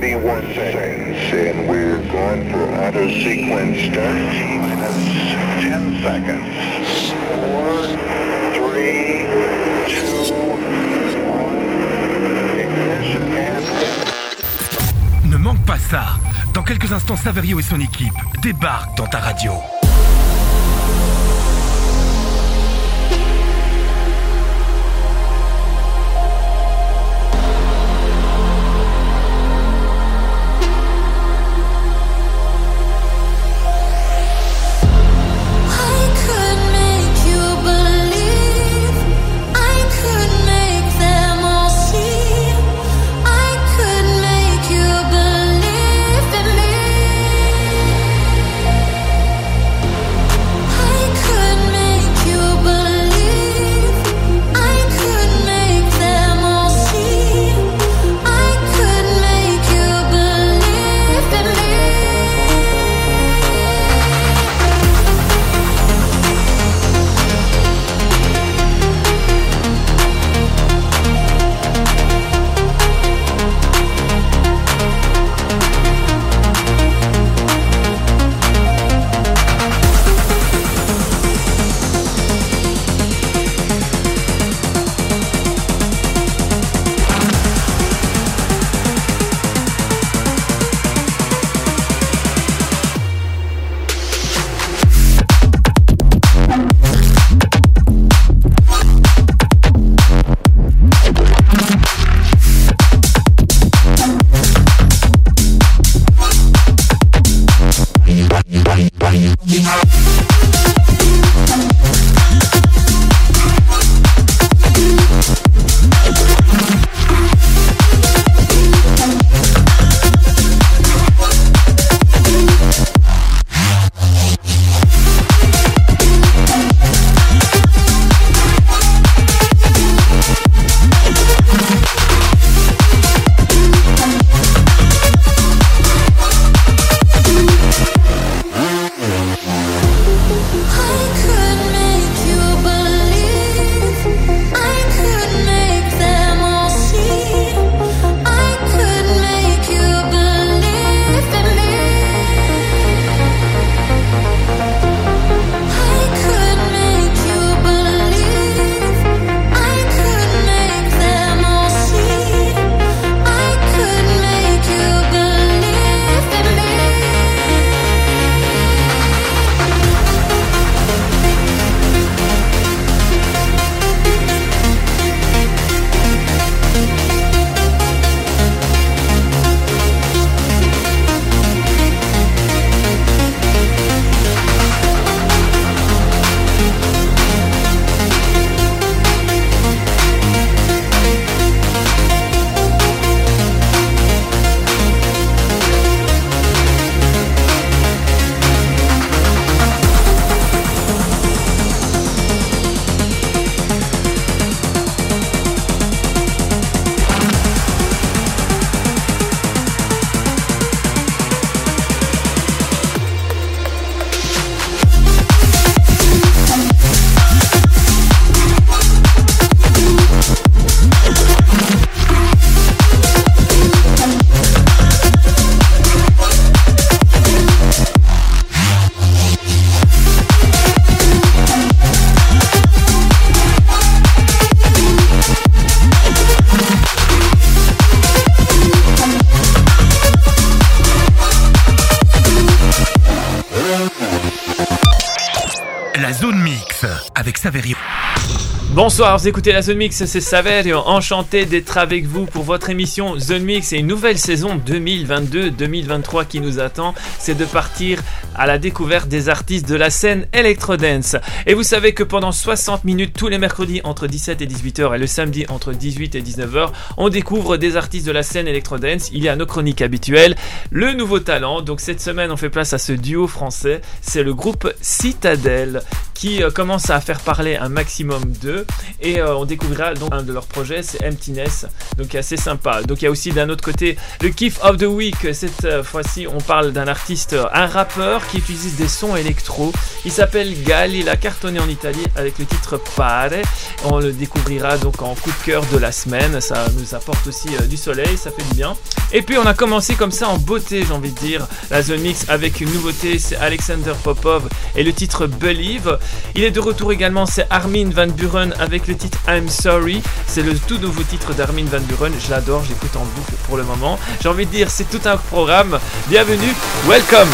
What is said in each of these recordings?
31 seconds, and we're going for sequence start. Minus 10 seconds. 4, 3, 2, 1. Ignition and... Ne manque pas ça. Dans quelques instants, Saverio et son équipe débarquent dans ta radio. Bonsoir, vous écoutez la Zone Mix, c'est Saverio, enchanté d'être avec vous pour votre émission Zone Mix et une nouvelle saison 2022-2023 qui nous attend, c'est de partir à la découverte des artistes de la scène Electrodance. Et vous savez que pendant 60 minutes tous les mercredis entre 17 et 18h et le samedi entre 18 et 19h, on découvre des artistes de la scène Electrodance. Il y a nos chroniques habituelles, le nouveau talent. Donc cette semaine, on fait place à ce duo français, c'est le groupe Citadel qui euh, commence à faire parler un maximum d'eux. Et euh, on découvrira donc un de leurs projets, c'est Emptiness, donc assez sympa. Donc il y a aussi d'un autre côté le Kiff of the Week. Cette euh, fois-ci, on parle d'un artiste, un rappeur qui utilise des sons électro. Il s'appelle Gal, il a cartonné en Italie avec le titre Pare. On le découvrira donc en coup de cœur de la semaine. Ça nous apporte aussi du soleil, ça fait du bien. Et puis on a commencé comme ça en beauté, j'ai envie de dire, la zone mix avec une nouveauté, c'est Alexander Popov et le titre Believe. Il est de retour également, c'est Armin Van Buren avec le titre I'm Sorry. C'est le tout nouveau titre d'Armin Van Buren. Je l'adore, j'écoute en boucle pour le moment. J'ai envie de dire, c'est tout un programme. Bienvenue, welcome!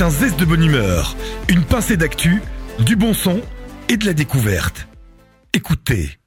C'est un zeste de bonne humeur, une pincée d'actu, du bon son et de la découverte. Écoutez.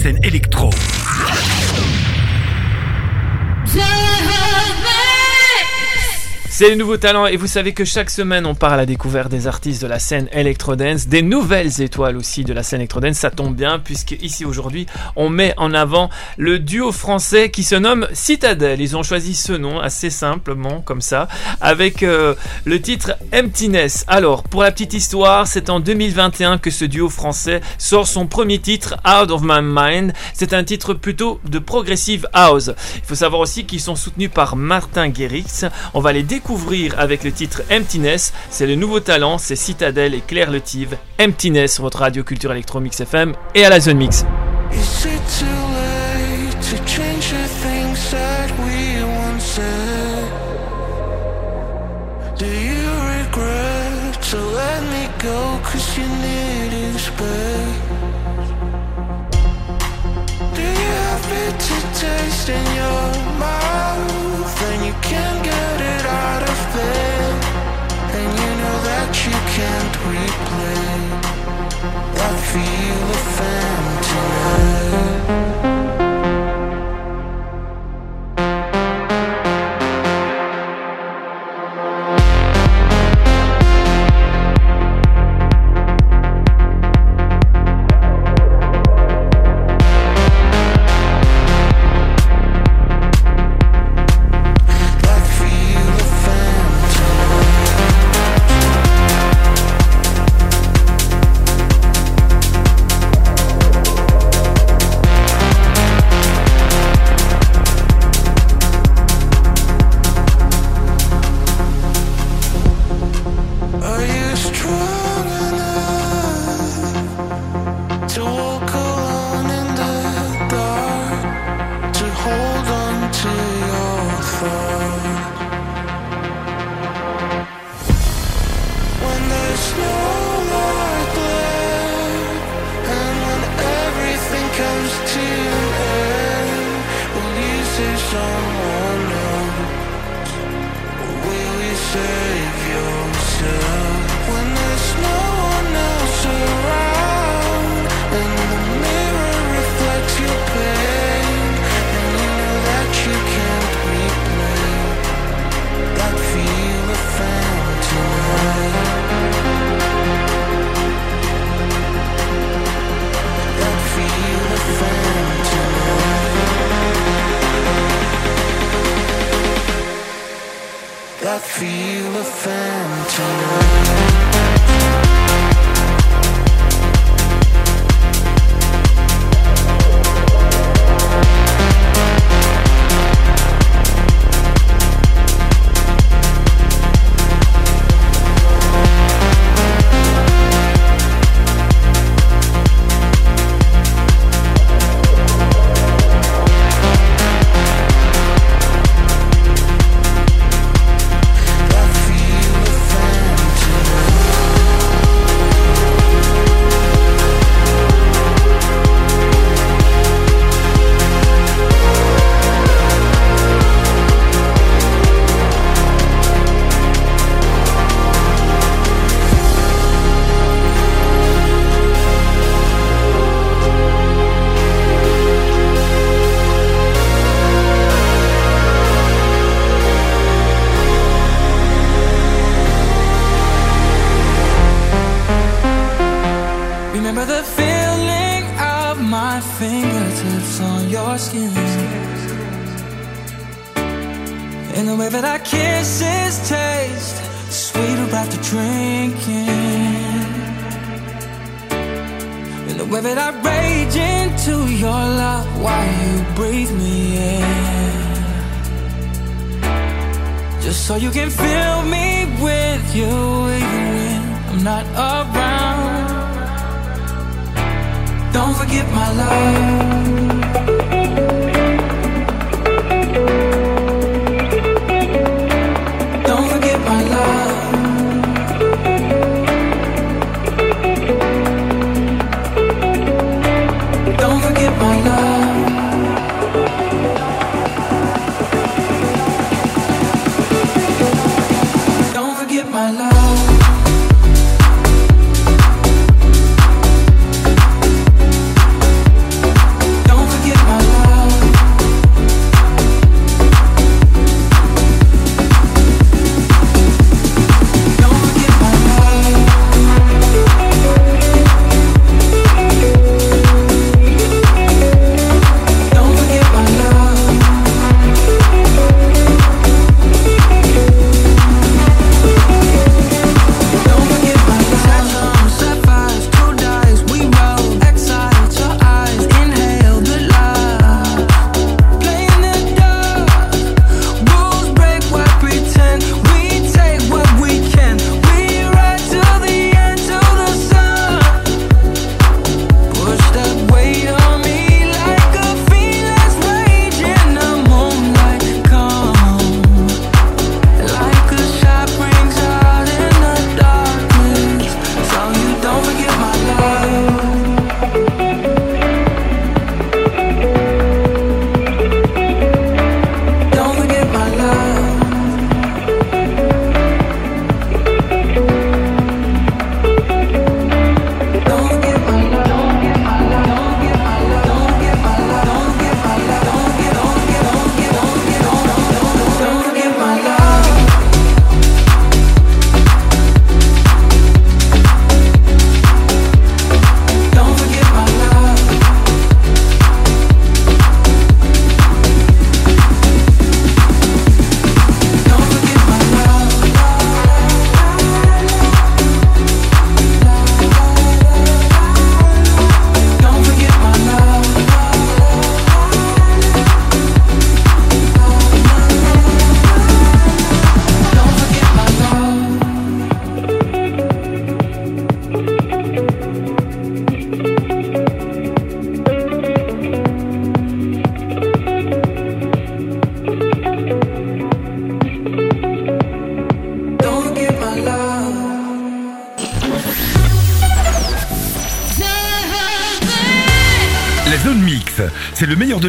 Scène électro. C'est les nouveaux talents et vous savez que chaque semaine on part à la découverte des artistes de la scène Electrodance, des nouvelles étoiles aussi de la scène Electrodance. Ça tombe bien puisque ici aujourd'hui on met en avant le duo français qui se nomme Citadel. Ils ont choisi ce nom assez simplement comme ça avec euh, le titre Emptiness. Alors pour la petite histoire, c'est en 2021 que ce duo français sort son premier titre Out of My Mind. C'est un titre plutôt de progressive house. Il faut savoir aussi qu'ils sont soutenus par Martin Guerix. On va les découvrir avec le titre Emptiness. C'est le nouveau talent, c'est Citadel et Claire Letive. Emptiness votre radio culture électro mix FM et à la zone mix. Feel. you breathe me in. Just so you can fill me with you when I'm not around. Don't forget my love.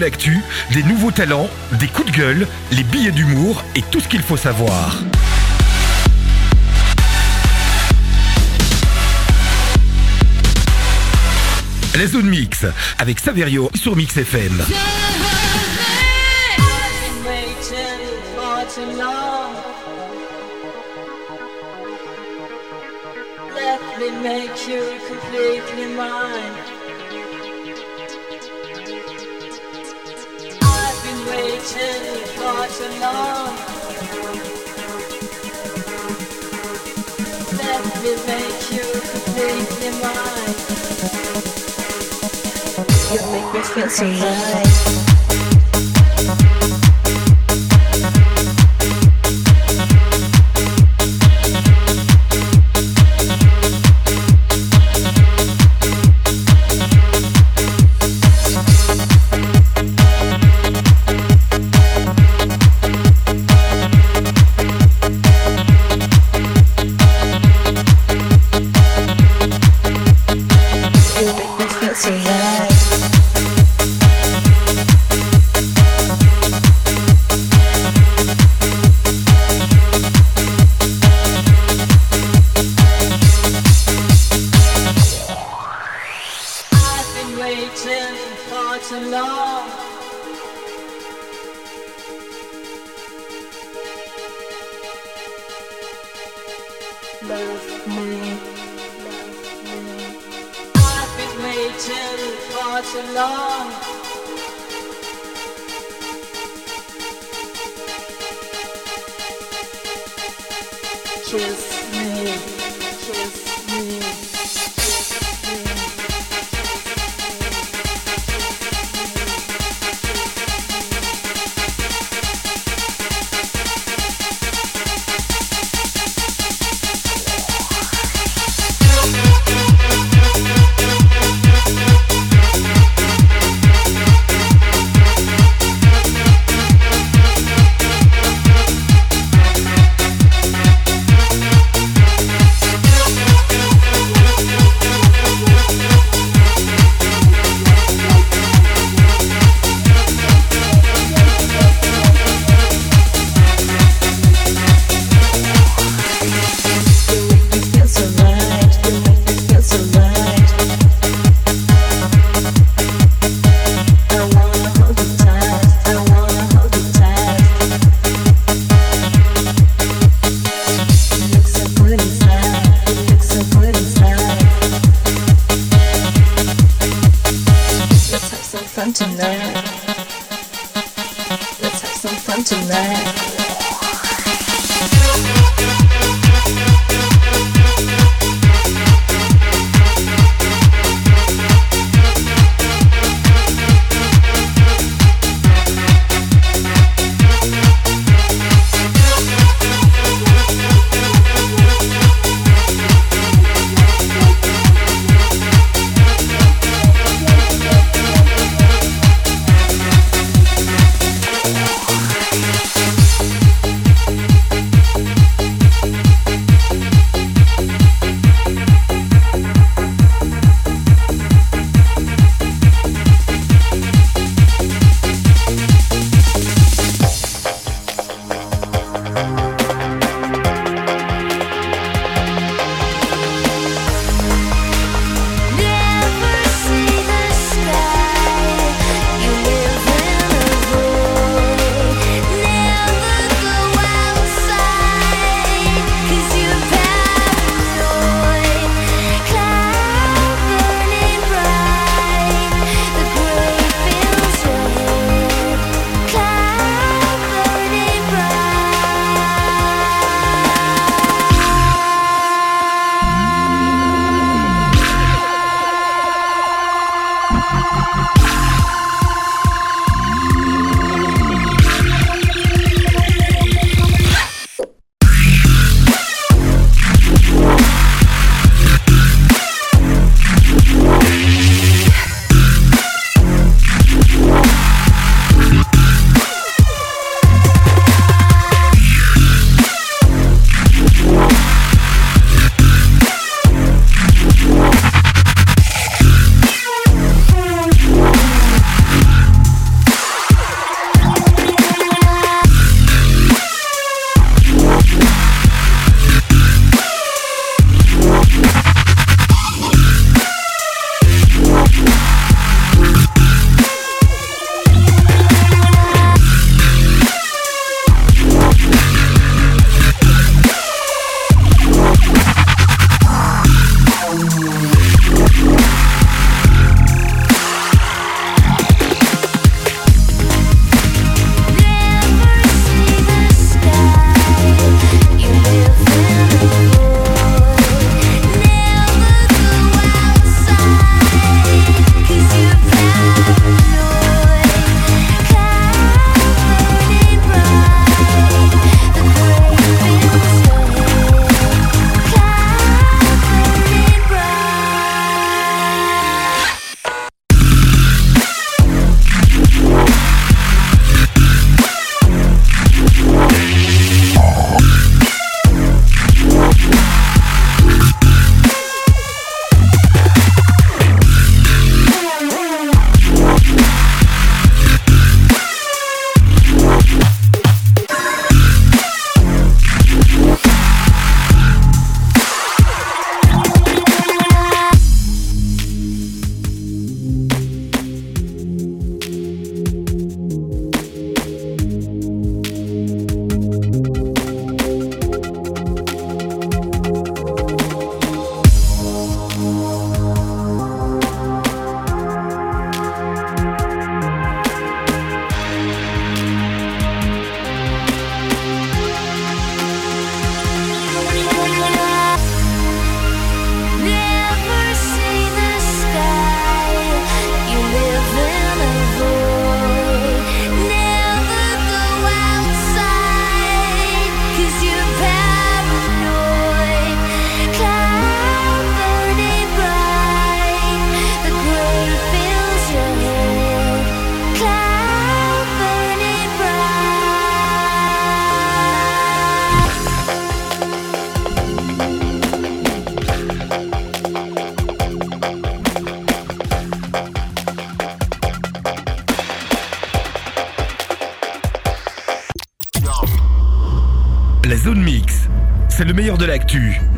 l'actu, des nouveaux talents, des coups de gueule, les billets d'humour et tout ce qu'il faut savoir. La zone mix avec Saverio sur Mix FM. frequency.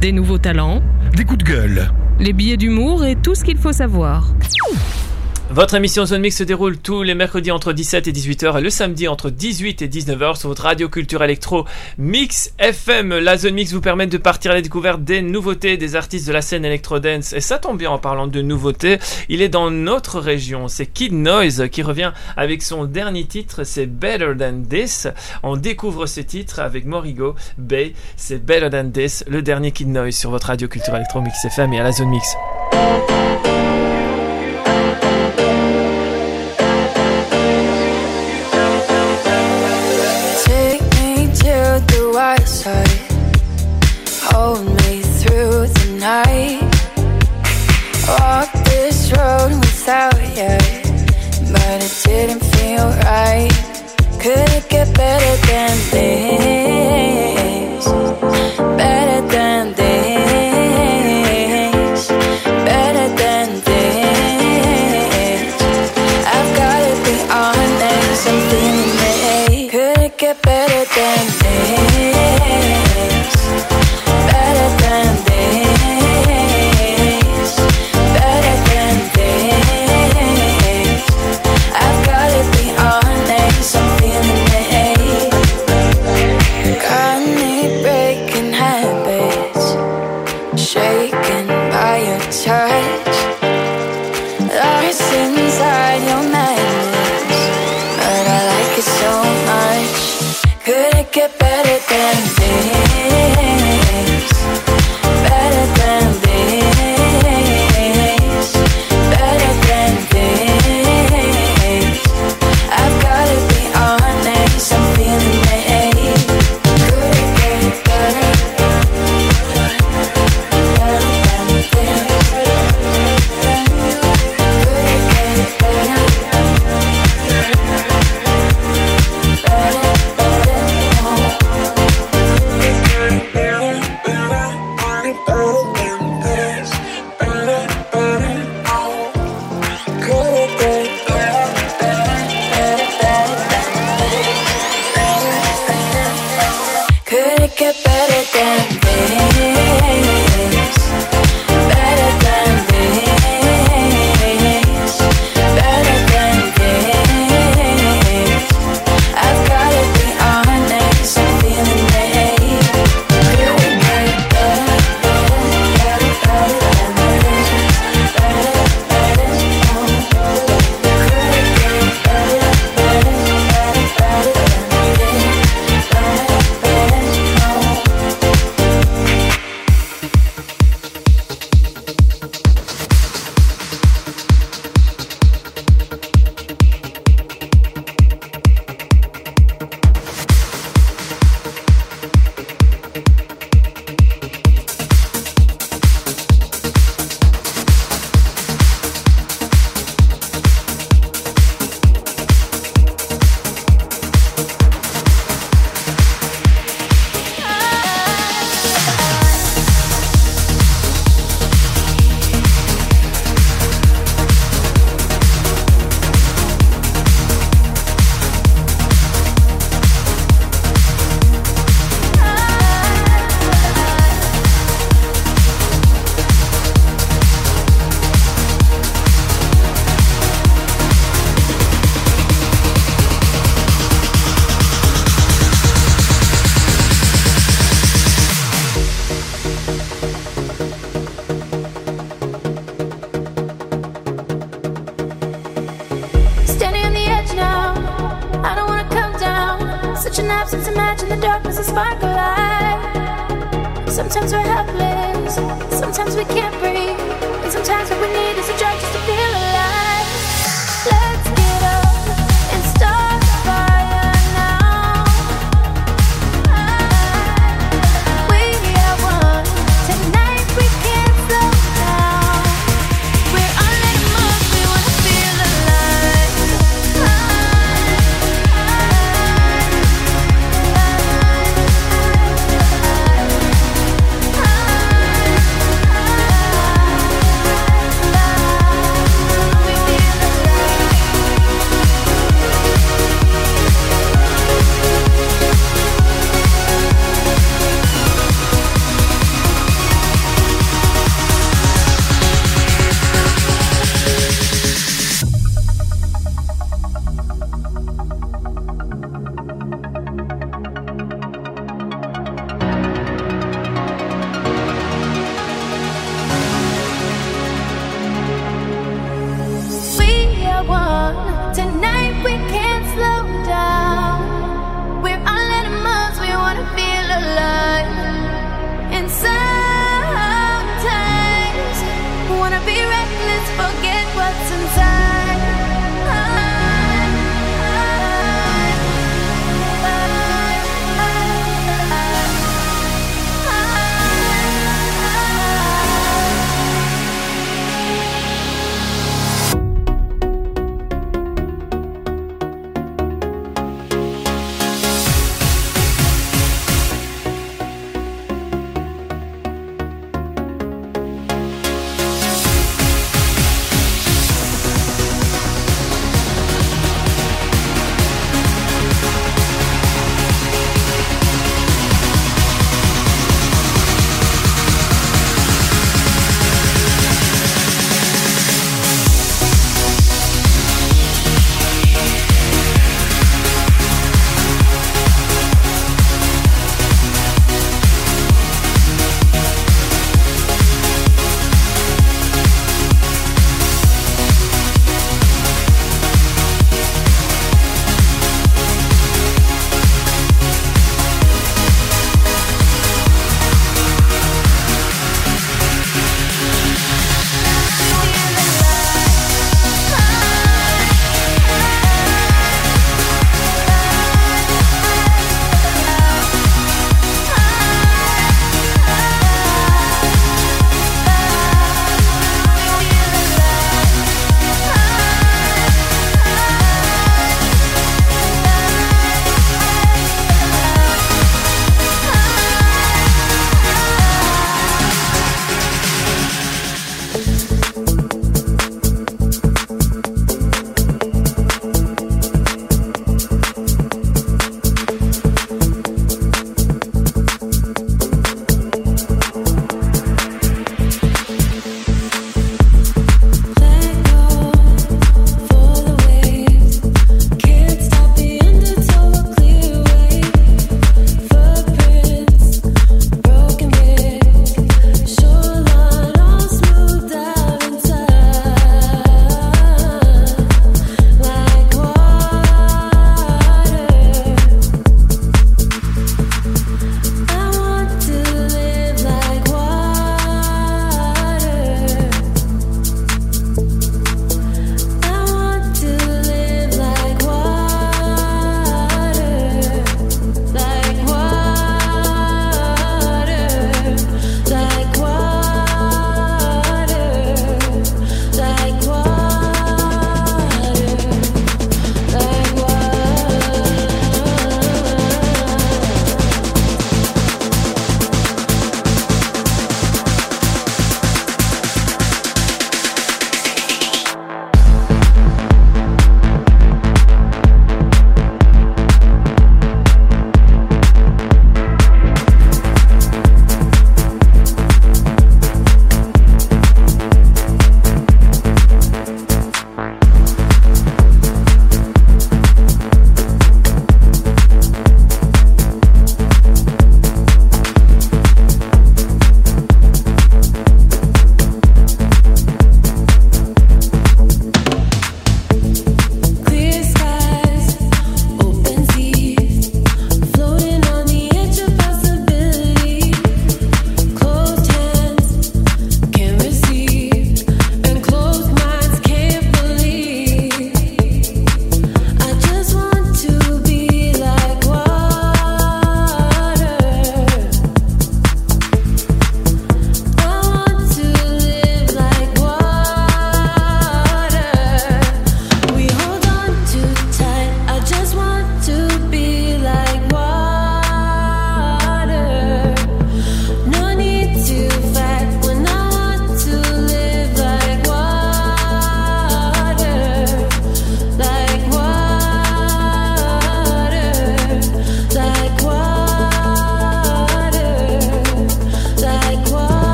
Des nouveaux talents, des coups de gueule. les billets d'humour et tout ce qu'il faut savoir. Votre émission Zone Mix se déroule tous les mercredis entre 17 et 18h et le samedi entre 18 et 19h sur votre radio culture électro Mix FM. La Zone Mix vous permet de partir à la découverte des nouveautés des artistes de la scène électro-dance. Et ça tombe bien en parlant de nouveautés. Il est dans notre région. C'est Kid Noise qui revient avec son dernier titre. C'est Better Than This. On découvre ce titre avec Morigo Bay. C'est Better Than This, le dernier Kid Noise sur votre radio culture électro Mix FM et à la Zone Mix.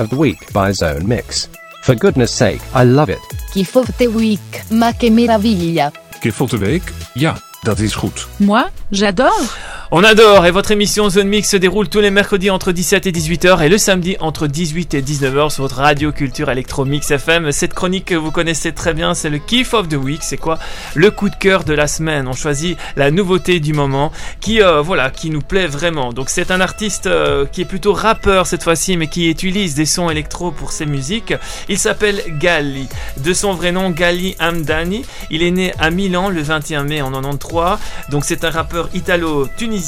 Of the Week by Zone Mix. For goodness sake, I love it. Gift of the Week, ma che meraviglia. Gift of the Week? Ja, dat is goed. Moi, j'adore. On adore et votre émission Zone Mix se déroule tous les mercredis entre 17 et 18h et le samedi entre 18 et 19h sur votre radio culture électro Mix FM. Cette chronique que vous connaissez très bien, c'est le Kiff of the Week. C'est quoi? Le coup de cœur de la semaine. On choisit la nouveauté du moment qui, euh, voilà, qui nous plaît vraiment. Donc c'est un artiste euh, qui est plutôt rappeur cette fois-ci, mais qui utilise des sons électro pour ses musiques. Il s'appelle Gali. De son vrai nom, Gali Hamdani. Il est né à Milan le 21 mai en 93. Donc c'est un rappeur italo-tunisien.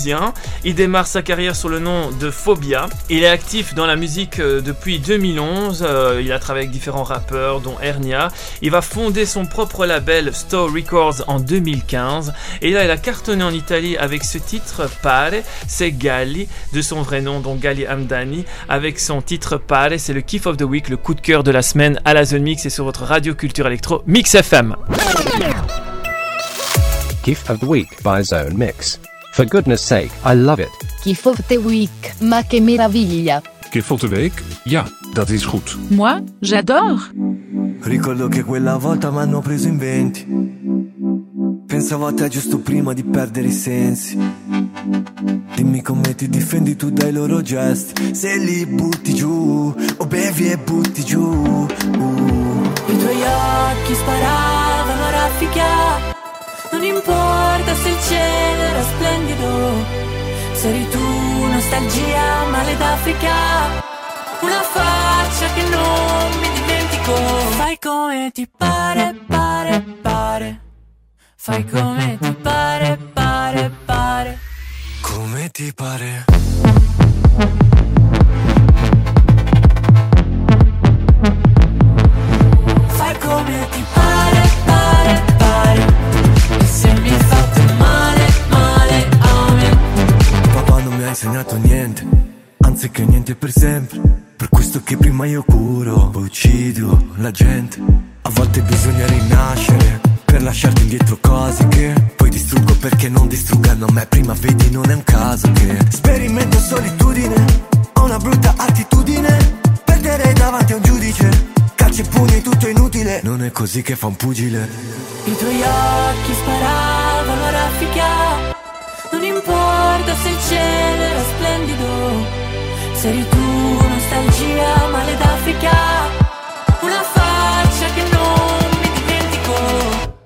Il démarre sa carrière sur le nom de Phobia. Il est actif dans la musique euh, depuis 2011. Euh, il a travaillé avec différents rappeurs, dont Hernia. Il va fonder son propre label Store Records en 2015. Et là, il a cartonné en Italie avec ce titre Pare. C'est Gali, de son vrai nom, donc Gali Hamdani, avec son titre Pare. C'est le kiff of the week, le coup de cœur de la semaine à la Zone Mix et sur votre radio culture électro Mix FM. Gift of the Week by Zone Mix. For goodness sake, I love it. Of the Week, ma che meraviglia. Of the Week? Ja, dat is goed. Moi, j'adore. Ricordo che quella volta mi hanno preso in venti. Pensavo a te giusto prima di perdere i sensi. Dimmi come ti difendi tu dai loro gesti. Se li butti giù, o bevi e butti giù. Uh. I tuoi occhi sparavano a raffica. Non importa se il cielo era splendido. Se eri tu, nostalgia, male d'Africa. Una faccia che non mi dimentico. Fai come ti pare, pare, pare. Fai come ti pare, pare, pare. Come ti pare? Insegnato niente, anzi che niente per sempre. Per questo che prima io curo, poi uccido la gente. A volte bisogna rinascere per lasciarti indietro cose che poi distruggo perché non distruggano me. Prima vedi non è un caso che sperimento solitudine, ho una brutta attitudine. Perdere davanti a un giudice, calci e pugni tutto inutile. Non è così che fa un pugile. I tuoi occhi sparavano a raffica. Non importa se il cielo era splendido. Se eri tu, nostalgia, male d'Africa. Una faccia che non mi dimentico.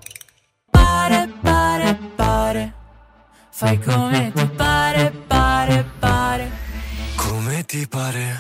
Pare, pare, pare. Fai come ti pare, pare, pare. Come ti pare?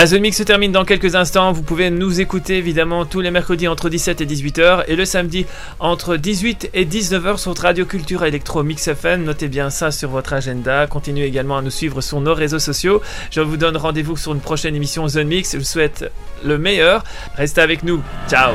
La Zone Mix se termine dans quelques instants. Vous pouvez nous écouter évidemment tous les mercredis entre 17 et 18h et le samedi entre 18 et 19h sur Radio Culture Electro Mix FM. Notez bien ça sur votre agenda. Continuez également à nous suivre sur nos réseaux sociaux. Je vous donne rendez-vous sur une prochaine émission Zone Mix. Je vous souhaite le meilleur. Restez avec nous. Ciao.